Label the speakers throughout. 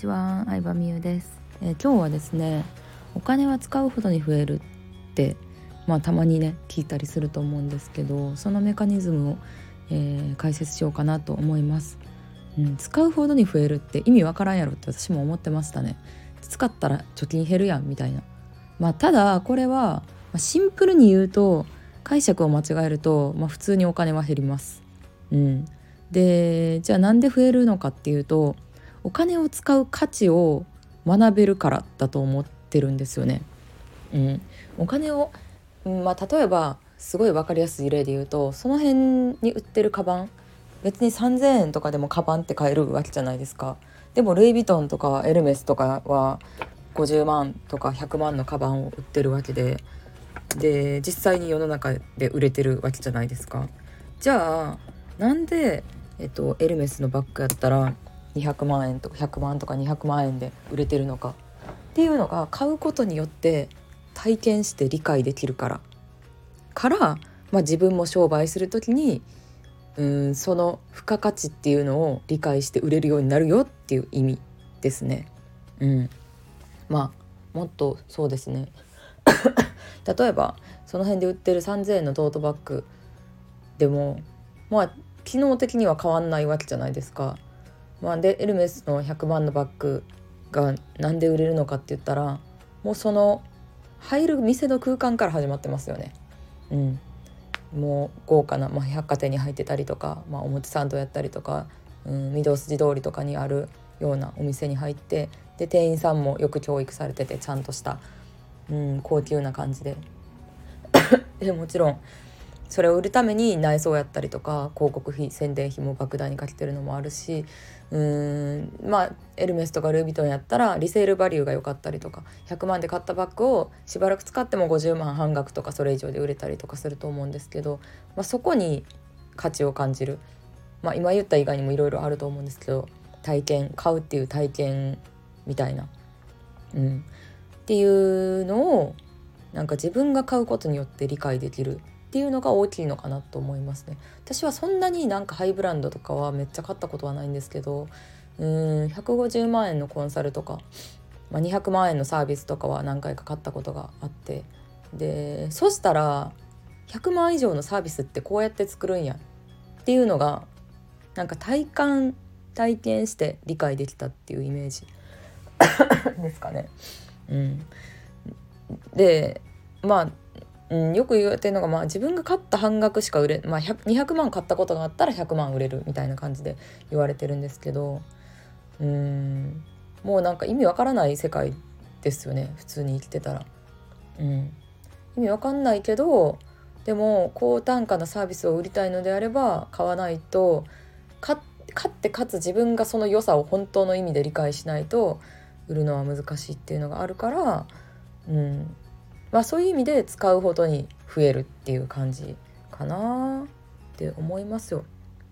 Speaker 1: ちは、相葉美優です、えー、今日はですねお金は使うほどに増えるってまあたまにね聞いたりすると思うんですけどそのメカニズムを、えー、解説しようかなと思います、うん、使うほどに増えるって意味わからんやろって私も思ってましたね。使ったら貯金減るやんみたいな。まあただこれはシンプルに言うと解釈を間違えると、まあ、普通にお金は減ります。うん。でじゃあなんで増えるのかっていうとお金を使う価値を学べるからだと思ってるんですよね。うん、お金を、まあ、例えばすごい分かりやすい例で言うとその辺に売ってるカバン別に3,000円とかでもカバンって買えるわけじゃないですか。でもルイ・ヴィトンとかエルメスとかは50万とか100万のカバンを売ってるわけでで実際に世の中で売れてるわけじゃないですか。じゃあなんで、えっと、エルメスのバッグやったら200万円とか100万とか200万円で売れてるのかっていうのが買うことによって体験して理解できるからから、まあ、自分も商売する時にうんその付加価値っていうのを理解して売れるようになるよっていう意味ですね。うん、まあもっとそうですね 例えばその辺で売ってる3,000円のトートバッグでもまあ機能的には変わんないわけじゃないですか。まあ、でエルメスの100万のバッグが何で売れるのかって言ったらもうその入る店の空間から始まってますよね。うん、もう豪華な、まあ、百貨店に入ってたりとか、まあ、表参道やったりとか、うん、御堂筋通りとかにあるようなお店に入ってで店員さんもよく教育されててちゃんとした、うん、高級な感じで でもちろんそれを売るために内装やったりとか広告費宣伝費も莫大にかけてるのもあるしうーんまあエルメスとかルービトンやったらリセールバリューが良かったりとか100万で買ったバッグをしばらく使っても50万半額とかそれ以上で売れたりとかすると思うんですけど、まあ、そこに価値を感じる、まあ、今言った以外にもいろいろあると思うんですけど体験買うっていう体験みたいな、うん、っていうのをなんか自分が買うことによって理解できる。っていうのが大きいのかなと思いますね。私はそんなになんかハイブランドとかはめっちゃ買ったことはないんですけどうん150万円のコンサルとか、まあ、200万円のサービスとかは何回か買ったことがあって。でそしたら100万以上のサービスってこうやって作るんやっていうのがなんか体感体験して理解できたっていうイメージ ですかね。うん、でまあうん、よく言われてるのが、まあ、自分が買った半額しか売れ、まあ、200万買ったことがあったら100万売れるみたいな感じで言われてるんですけどうんもうなんか意味わからない世界ですよね普通に生きてたら。うん、意味わかんないけどでも高単価なサービスを売りたいのであれば買わないと買ってかつ自分がその良さを本当の意味で理解しないと売るのは難しいっていうのがあるから、うん、まあそういう意味で使うほどに増えるっていう感じかなって思いますよ。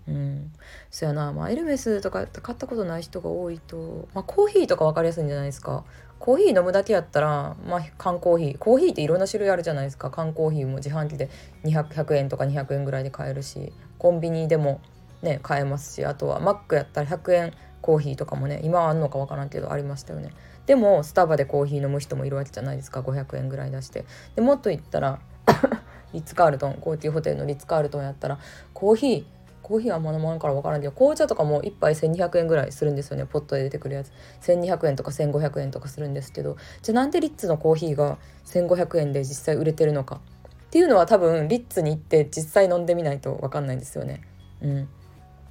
Speaker 1: うん、そやな、まあ、エルメスとか買ったことない人が多いと、まあ、コーヒーとか分かりやすいんじゃないですか。コーヒー飲むだけやったら、まあ、缶コーヒー。コーヒーっていろんな種類あるじゃないですか。缶コーヒーも自販機で200円とか200円ぐらいで買えるしコンビニでもね買えますしあとはマックやったら100円コーヒーとかもね今あんのか分からんけどありましたよね。でもスタバでコーヒー飲む人もいるわけじゃないですか。500円ぐらい出して。でもっと言ったら リッツ・カールトン高級ホテルのリッツ・カールトンやったらコーヒーコーヒーはあんま飲まんから分からんけど紅茶とかも1杯1200円ぐらいするんですよね。ポットで出てくるやつ。1200円とか1500円とかするんですけど。じゃあなんでリッツのコーヒーが1500円で実際売れてるのか。っていうのは多分リッツに行って実際飲んでみないと分かんないんですよね。うん。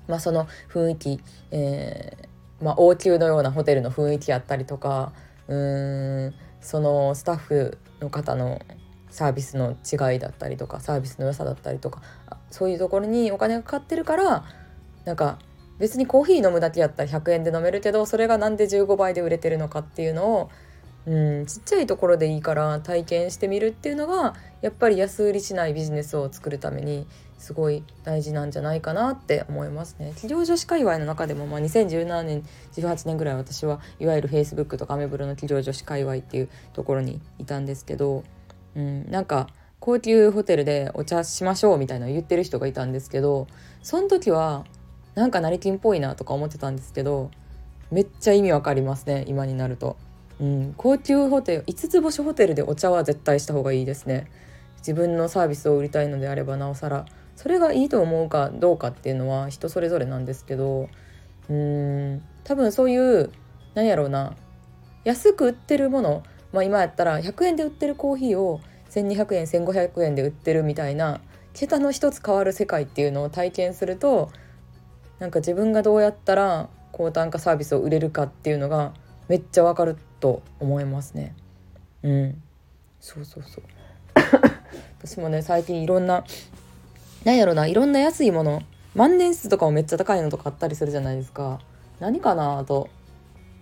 Speaker 1: まあ、その雰囲気、えーまあ、王宮のようなホテルの雰囲気やったりとかうーんそのスタッフの方のサービスの違いだったりとかサービスの良さだったりとかそういうところにお金がかかってるからなんか別にコーヒー飲むだけやったら100円で飲めるけどそれが何で15倍で売れてるのかっていうのをうんちっちゃいところでいいから体験してみるっていうのがやっぱり安売りしないビジネスを作るためにすごい大事なんじゃないかなって思いますね。企業女子界隈の中でも、まあ、2017年18年ぐらい私はいわゆる Facebook とかアメブロの企業女子界隈っていうところにいたんですけど、うん、なんか高級ホテルでお茶しましょうみたいな言ってる人がいたんですけどその時はなんか成金っぽいなとか思ってたんですけどめっちゃ意味わかりますね今になると。うん、高級ホテル5つ星ホテルでお茶は絶対した方がいいですね。自分のサービスを売りたいのであればなおさらそれがいいと思うかどうかっていうのは人それぞれなんですけどうん多分そういう何やろうな安く売ってるもの、まあ、今やったら100円で売ってるコーヒーを1200円1500円で売ってるみたいな桁の一つ変わる世界っていうのを体験するとなんか自分がどうやったら高単価サービスを売れるかっていうのがめっちゃわかると思いますね。うん、そうそうそう。私もね最近いろんななんやろないろんな安いもの万年筆とかもめっちゃ高いのとかあったりするじゃないですか。何かなと。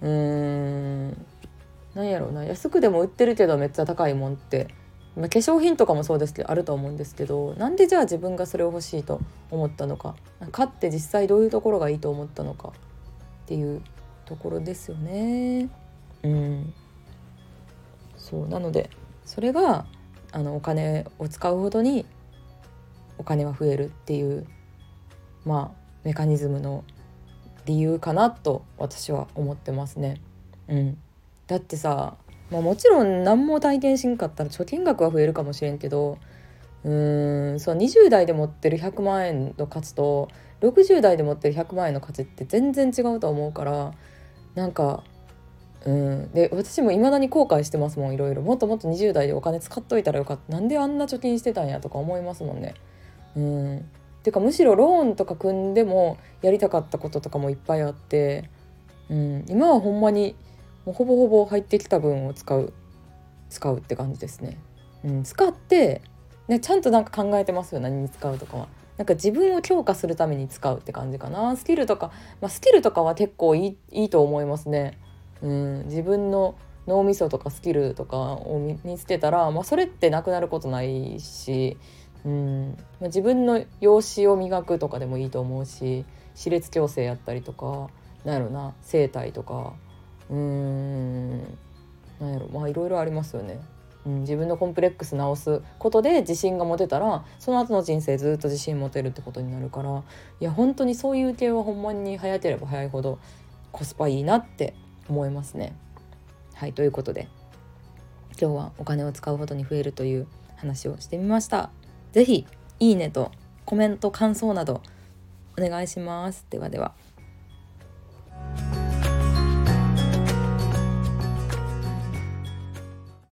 Speaker 1: うーん。何やろうな。安くでも売ってるけどめっちゃ高いもんって。まあ、化粧品とかもそうですけどあると思うんですけどなんでじゃあ自分がそれを欲しいと思ったのか買って実際どういうところがいいと思ったのかっていうところですよね。うん、そうなのでそれがあのお金を使うほどにお金は増えるっていうまあメカニズムの理由かなと私は思ってますね。うん、だってさまあ、もちろん何も体験しんかったら貯金額は増えるかもしれんけどうーんそう20代で持ってる100万円の価値と60代で持ってる100万円の価値って全然違うと思うからなんかうん。で私も未だに後悔してますもんいろいろ。もっともっと20代でお金使っといたらよかった。なんであんな貯金してたんや？とか思いますもんね。うん。てかむしろローンとか組んでもやりたかったこととかもいっぱいあって、うん、今はほんまにもうほぼほぼ入ってきた分を使う使うって感じですね。うん、使ってね、ちゃんとなんか考えてますよ何に使うとかは。なんか自分を強化するために使うって感じかな。スキルとか、まあ、スキルとかは結構いいいいと思いますね。うん、自分の脳みそとかスキルとかを身につけたら、まあ、それってなくなることないし、うん。まあ、自分の容姿を磨くとかでもいいと思うし歯列矯正やったりとかなんやろな整体とか。うーん。なんやろ。まあいろいろありますよね。うん、自分のコンプレックス直すことで自信が持てたらその後の人生ずっと自信持てるってことになるからいや本当にそういう系はほんまに早ければ早いほどコスパいいなって思いますね。はいということで今日はお金を使うほどに増えるという話をしてみました。是非いいねとコメント感想などお願いします。ではでは。